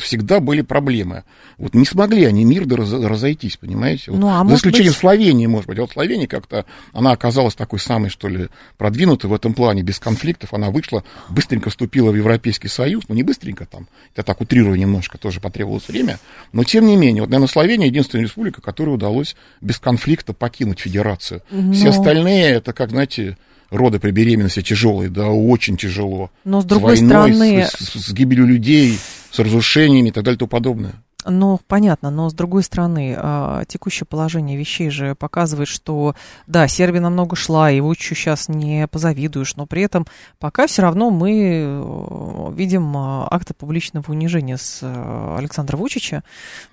всегда были проблемы. Вот не смогли они раз, разойтись, понимаете? Вот, ну, а за исключением быть... Словении, может быть. А вот Словения как-то, она оказалась такой самой, что ли, продвинутой в этом плане, без конфликтов. Она вышла, быстренько вступила в Европейский Союз, ну, не быстренько там, это так утрирую немножко, тоже потребовалось время, но тем не менее, вот, наверное, Словения единственная республика, которой удалось без конфликта покинуть федерацию. Но... Все остальные, это как, знаете, роды при беременности тяжелые, да, очень тяжело. Но с другой с войной, стороны... С, с, с гибелью людей, с разрушениями и так далее и тому подобное. Ну, понятно, но с другой стороны, а, текущее положение вещей же показывает, что, да, Сербия намного шла, и Вучичу сейчас не позавидуешь, но при этом пока все равно мы э, видим а, акты публичного унижения с э, Александра Вучича.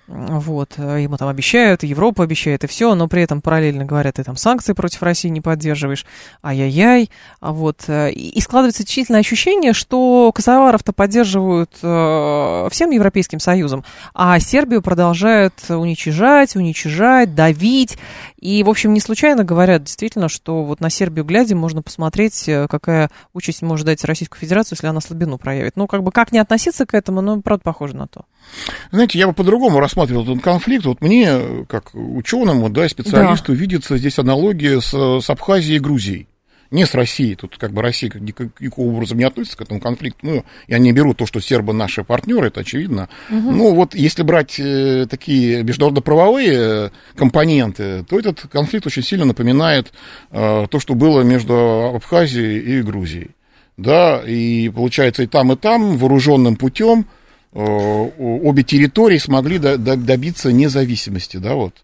Вот, ему там обещают, Европа обещает, и все, но при этом параллельно говорят, ты там санкции против России не поддерживаешь, ай-яй-яй. Вот, э, и складывается действительно ощущение, что косоваров-то поддерживают всем Европейским Союзом, а а Сербию продолжают уничижать, уничижать, давить. И, в общем, не случайно говорят действительно, что вот на Сербию глядя можно посмотреть, э, какая участь может дать Российскую Федерацию, если она слабину проявит. Ну, как бы как не относиться к этому, ну, правда, похоже на то. Знаете, я бы по-другому рассматривал этот конфликт. Вот мне, как ученому, да, специалисту, да. видится здесь аналогия с, с Абхазией и Грузией не с Россией. Тут как бы Россия никаким образом не относится к этому конфликту. Ну, я не беру то, что сербы наши партнеры, это очевидно. Угу. Ну, вот если брать э, такие международно-правовые э, компоненты, то этот конфликт очень сильно напоминает э, то, что было между Абхазией и Грузией. Да, и получается и там, и там вооруженным путем э, обе территории смогли до, до, добиться независимости, да, вот.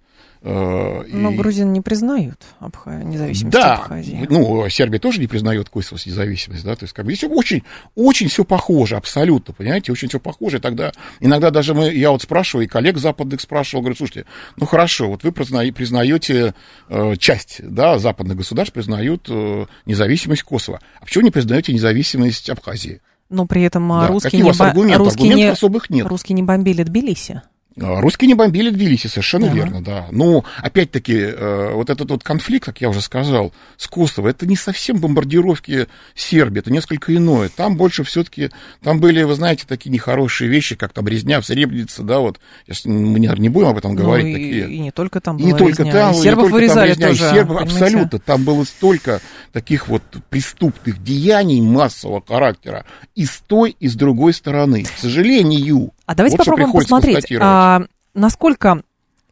Э, Но и... грузин не признают Абха... независимость да, Абхазии. ну, Сербия тоже не признает Косовос независимость, да, то есть как бы здесь очень, очень все похоже, абсолютно, понимаете, очень все похоже, и тогда иногда даже мы, я вот спрашиваю, и коллег западных спрашивал, говорю, слушайте, ну хорошо, вот вы признаете э, часть, да, западных государств признают э, независимость Косово, а почему не признаете независимость Абхазии? Но при этом да. русские, не, вас аргументы? русские, аргументов не, особых нет. русские не бомбили Тбилиси. А, русские не бомбили Тбилиси, совершенно да. верно, да. Но, опять-таки, э, вот этот вот конфликт, как я уже сказал, с Косово, это не совсем бомбардировки Сербии, это несколько иное. Там больше все-таки, там были, вы знаете, такие нехорошие вещи, как там резня в Сребренице, да, вот. Сейчас мы не, не будем об этом ну, говорить. И, такие. и не только там была И не только резня. там, и сербов не только вырезали там резня, тоже, и сербов, абсолютно. Там было столько таких вот преступных деяний массового характера и с той, и с другой стороны. К сожалению. А давайте вот попробуем посмотреть, а, насколько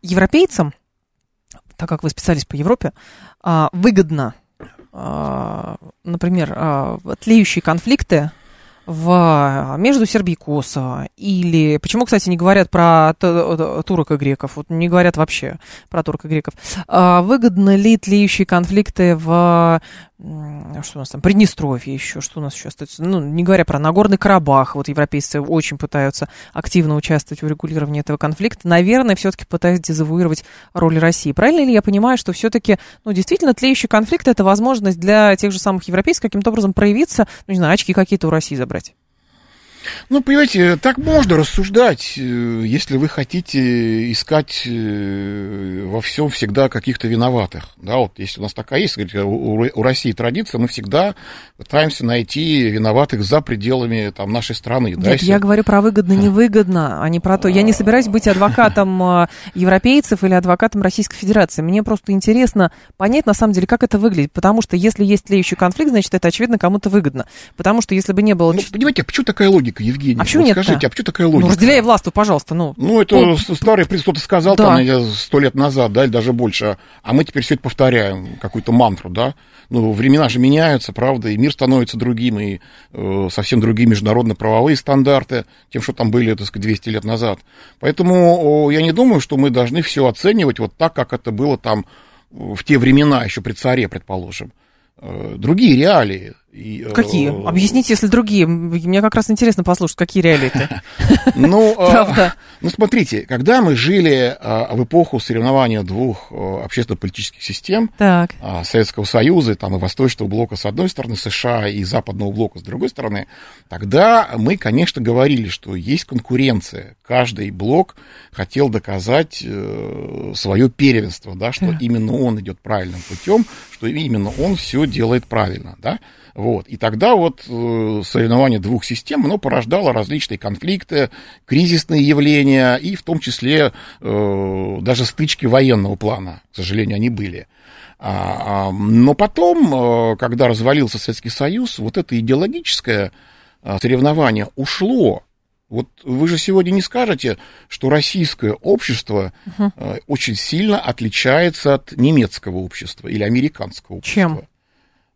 европейцам, так как вы специалист по Европе, а, выгодно, а, например, а, тлеющие конфликты в, между Сербией и Косово? Или почему, кстати, не говорят про турок и греков? Вот не говорят вообще про турок и греков. Выгодно ли тлеющие конфликты в что у нас там, Приднестровье еще, что у нас еще остается, ну, не говоря про Нагорный Карабах, вот европейцы очень пытаются активно участвовать в регулировании этого конфликта, наверное, все-таки пытаются дезавуировать роль России. Правильно ли я понимаю, что все-таки, ну, действительно, тлеющий конфликт это возможность для тех же самых европейцев каким-то образом проявиться, ну, не знаю, очки какие-то у России забрать? Ну, понимаете, так можно рассуждать, э, если вы хотите искать э, во всем всегда каких-то виноватых. Да, вот если у нас такая есть, у России традиция, мы всегда пытаемся найти виноватых за пределами там, нашей страны. Нет, да, если... я говорю про выгодно-невыгодно, а не про то. Я не собираюсь быть адвокатом э, европейцев или адвокатом Российской Федерации. Мне просто интересно понять, на самом деле, как это выглядит. Потому что если есть тлеющий конфликт, значит, это, очевидно, кому-то выгодно. Потому что если бы не было... Ну, понимаете, а почему такая логика? Логика, Евгений? А почему вот нет Скажите, а почему такая логика? Ну, разделяй власть, пожалуйста. Ну, ну это ну, старый принцип, кто-то сказал да. там сто лет назад, да, или даже больше, а мы теперь все это повторяем, какую-то мантру, да. Ну, времена же меняются, правда, и мир становится другим, и э, совсем другие международно-правовые стандарты, тем, что там были, так сказать, 200 лет назад. Поэтому э, я не думаю, что мы должны все оценивать вот так, как это было там в те времена, еще при царе, предположим. Э, другие реалии. И, э, какие? Объясните, если другие. Мне как раз интересно послушать, какие реалии это. Ну, э, ну, смотрите, когда мы жили в эпоху соревнования двух общественно-политических систем, так. Советского Союза, там и Восточного блока с одной стороны, США и Западного блока с другой стороны, тогда мы, конечно, говорили, что есть конкуренция. Каждый блок хотел доказать свое первенство, да, что именно он идет правильным путем, что именно он все делает правильно, да, вот. И тогда вот э, соревнование двух систем, оно порождало различные конфликты, кризисные явления, и в том числе э, даже стычки военного плана, к сожалению, они были. А, а, но потом, э, когда развалился Советский Союз, вот это идеологическое соревнование ушло вот вы же сегодня не скажете, что российское общество угу. очень сильно отличается от немецкого общества или американского общества. Чем?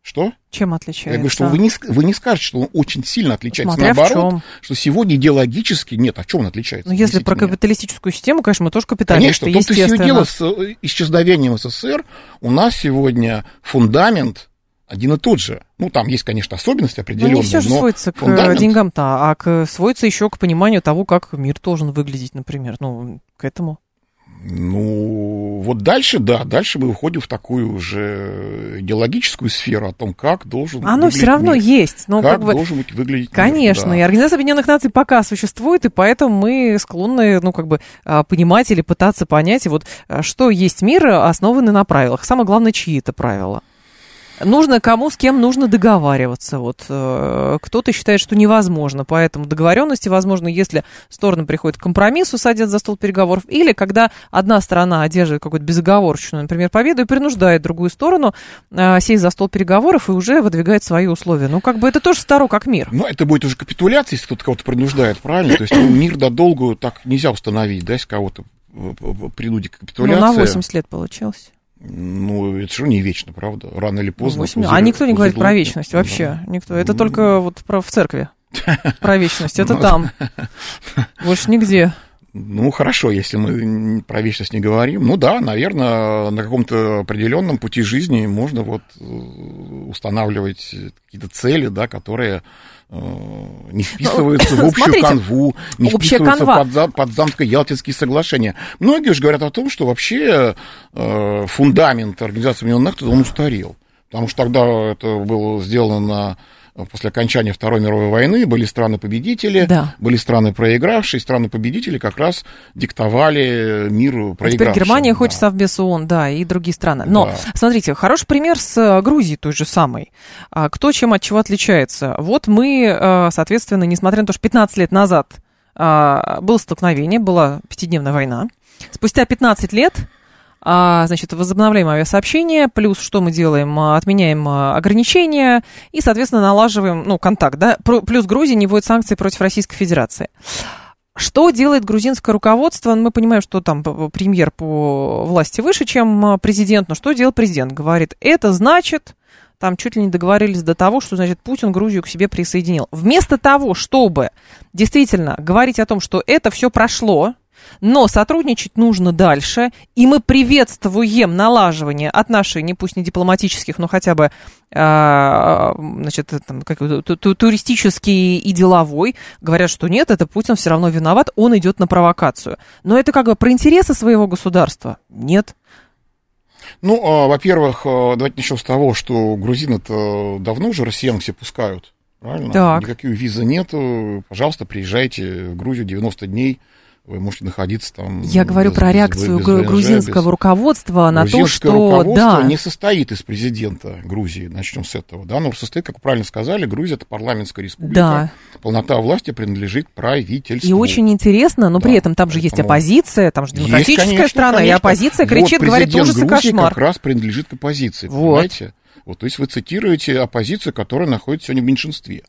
Что? Чем отличается? Я говорю, что вы не, вы не скажете, что он очень сильно отличается. Смотря в Наоборот, чем. что сегодня идеологически... Нет, а чем он отличается? Ну, если про капиталистическую систему, конечно, мы тоже Конечно, капиталисты, том-то и все дело с э, исчезновением СССР. У нас сегодня фундамент один и тот же. Ну, там есть, конечно, особенности Ну, определенные, не все же но сводится к э, фундамент- деньгам-то, а к, сводится еще к пониманию того, как мир должен выглядеть, например. Ну, к этому. Ну, вот дальше, да, дальше мы выходим в такую уже идеологическую сферу о том, как должен Оно все равно мир. есть. Но как как бы, должен быть выглядеть мир, Конечно, да. и Организация Объединенных Наций пока существует, и поэтому мы склонны, ну, как бы, а, понимать или пытаться понять, вот, а, что есть мир, основанный на правилах. Самое главное, чьи это правила. Нужно кому с кем нужно договариваться. Вот э, кто-то считает, что невозможно, поэтому договоренности возможны, если стороны приходят к компромиссу, садятся за стол переговоров, или когда одна сторона одерживает какую-то безоговорочную, например, победу и принуждает другую сторону э, сесть за стол переговоров и уже выдвигает свои условия. Ну, как бы это тоже старо как мир. Ну, это будет уже капитуляция, если кто-то кого-то принуждает, правильно? То есть ну, мир до долгу так нельзя установить, да, если кого-то э, принудить к Ну, капитуляции. на 80 лет получилось. Ну, это же не вечно, правда? Рано или поздно. 8 пузырь- А никто не говорит пузырь про вечность вообще. Никто. Это Ну. только вот про, в церкви. Про вечность. Это Ну, там. Больше нигде. Ну, хорошо, если мы про вечность не говорим. Ну да, наверное, на каком-то определенном пути жизни можно вот э, устанавливать какие-то цели, да, которые не вписываются в общую смотрите, канву, не общая вписываются канва. под, за- под Замско-Ялтинские соглашения. Многие же говорят о том, что вообще э, фундамент Организации Объединенных Наций, он устарел. Потому что тогда это было сделано на, после окончания Второй мировой войны, были страны-победители, Да. были страны проигравшие, страны-победители как раз диктовали миру А проигравшим. теперь Германия да. хочет Совбез ООН, да, и другие страны. Но, Да. смотрите, хороший пример с э, Грузией той же самой. А, Кто чем от чего отличается? Вот мы, э, соответственно, несмотря на то, что 15 лет назад а, было столкновение, была пятидневная война, спустя 15 лет а, значит, возобновляем авиасообщение, плюс что мы делаем? А, Отменяем а, ограничения и, соответственно, налаживаем, ну, контакт, да, плюс Грузия не вводит санкции против Российской Федерации. Что делает грузинское руководство? Ну, Мы понимаем, что там премьер по власти выше, чем а, президент, но что делает президент? Говорит, это значит, там чуть ли не договорились до того, что, значит, Путин Грузию к себе присоединил. Вместо того, чтобы действительно говорить о том, что это все прошло, но сотрудничать нужно дальше, и мы приветствуем налаживание отношений, пусть не дипломатических, но хотя бы а, значит, там, как, ту- ту- туристический и деловой. Говорят, что нет, это Путин все равно виноват, он идет на провокацию. Но это как бы про интересы своего государства? Нет. Ну, а, во-первых, а, давайте начнем с того, что грузины-то давно уже россиян все пускают. Правильно? Так. Никаких визы нету. Пожалуйста, приезжайте в Грузию 90 дней. Вы можете находиться там. Я говорю без- про без- реакцию без ВНЖ, грузинского без- руководства на то, что руководство да, не состоит из президента Грузии, начнем с этого, да, но состоит, как вы правильно сказали, Грузия это парламентская республика, Да. полнота власти принадлежит правительству. и очень интересно, но при Да, этом там же есть поэтому- оппозиция, там же Есть, демократическая конечно, страна, и конечно. оппозиция Вот кричит, говорит, президент ужас и Грузии кошмар. как раз принадлежит к оппозиции, Вот. понимаете? Вот, то есть вы цитируете оппозицию, которая находится сегодня в меньшинстве.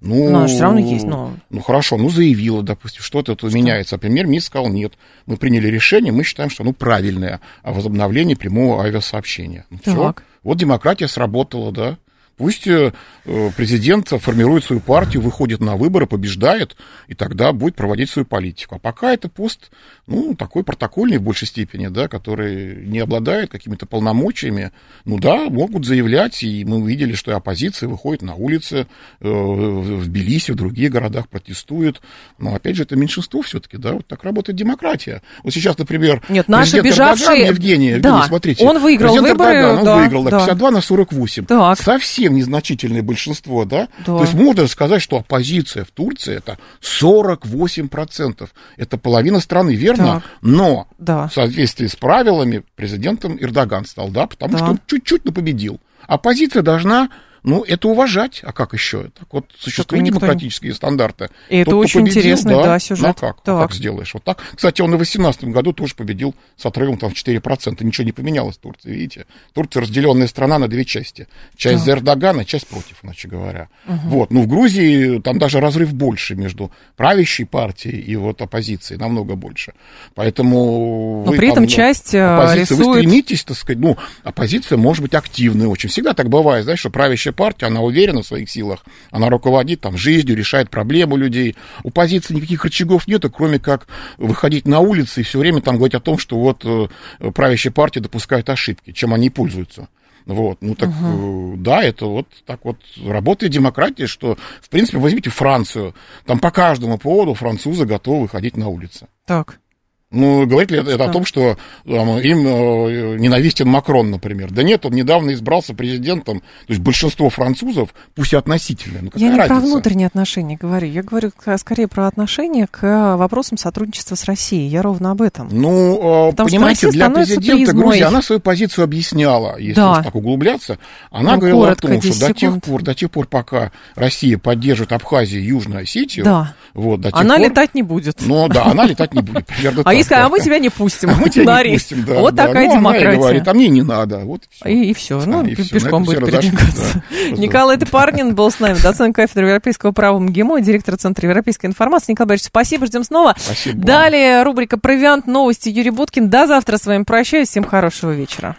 Ну, Но она же всё равно есть, но- ну хорошо, ну заявила, допустим, что-то тут меняется, а премьер-министр сказал, нет, мы приняли решение, мы считаем, что оно правильное, о возобновлении прямого авиасообщения. Ну. Так. Вот демократия сработала, да. Пусть э, э, президент формирует свою партию, выходит на выборы, побеждает, и тогда будет проводить свою политику. А пока это пост, ну, такой протокольный в большей степени, да, который не обладает какими-то полномочиями. Ну да, могут заявлять, и мы увидели, что и оппозиция выходит на улицы э, в Тбилиси, в других городах протестует. Но, опять же, это меньшинство все-таки, да, вот так работает демократия. Вот сейчас, например, Нет, наши президент бежавшие- Эрдоган, Евгений, Да, Евгений, смотрите. он выиграл президент выборы, Эрдоган, он да, выиграл, да, да. 52 на 48. Так. Совсем незначительное большинство, да? Да. То есть можно сказать, что оппозиция в Турции это 48%. Это половина страны, верно? Так. Но Да. в соответствии с правилами президентом Эрдоган стал, да, потому Да. что он чуть-чуть но победил. Оппозиция должна Ну, это уважать, а как еще? Так вот, существуют никто демократические стандарты. И это Тот, очень победил, интересный, да, Ну, а сюжет. как? А Так. как сделаешь? Вот так. Кстати, он и в 2018 году тоже победил с отрывом там в 4%. Ничего не поменялось в Турции, видите? Турция разделенная страна на две части. Часть Так. за Эрдогана, часть против, иначе говоря. Вот. Ну, в Грузии там даже разрыв больше между правящей партией и вот оппозицией, намного больше. Поэтому... Но вы при этом ну, часть э, Оппозиция, вы рисует... стремитесь, так сказать, ну, оппозиция может быть активной очень. Всегда так бывает, знаешь, что правящая партия, она уверена в своих силах, она руководит там жизнью, решает проблемы людей. У позиции никаких рычагов нету, кроме как выходить на улицы и все время там говорить о том, что вот э, правящая партия допускает ошибки, чем они пользуются. Вот, ну так, э, да, это вот так вот работает демократия, что, в принципе, возьмите Францию, там по каждому поводу французы готовы выходить на улицы. Так. Ну, говорит ли это, Да. о том, что там, им э, ненавистен Макрон, например? Да нет, он недавно избрался президентом. То есть большинство французов, пусть и относительно, ну какая Я не про разница? внутренние отношения говорю. Я говорю скорее про отношение к э, вопросам сотрудничества с Россией. Я ровно об этом. Ну, э, Потому понимаете, для президента. Грузии она свою позицию объясняла, если Да. уж так углубляться. Она Ну, говорила коротко, о том, что 10 до тех, пор, до тех пор, пока Россия поддерживает Абхазию и Южную Осетию, Да. вот, до тех Она пор- летать не будет. Ну да, она летать не будет. примерно а если, да. а мы тебя не пустим. А мы тебя не пустим, да. Вот да. такая Ну, она и демократия. говорит, а мне не надо. Вот и. И, все, ну, и. На пешком будет передвигаться. да. Николай Топарнин был с нами, доцент кафедры европейского права МГИМО, директор Центра европейской информации. Николай Борисович, спасибо, ждем снова. Спасибо. Далее рубрика «Провиант. Новости» Юрий Буткин. До завтра с вами прощаюсь. Всем хорошего вечера.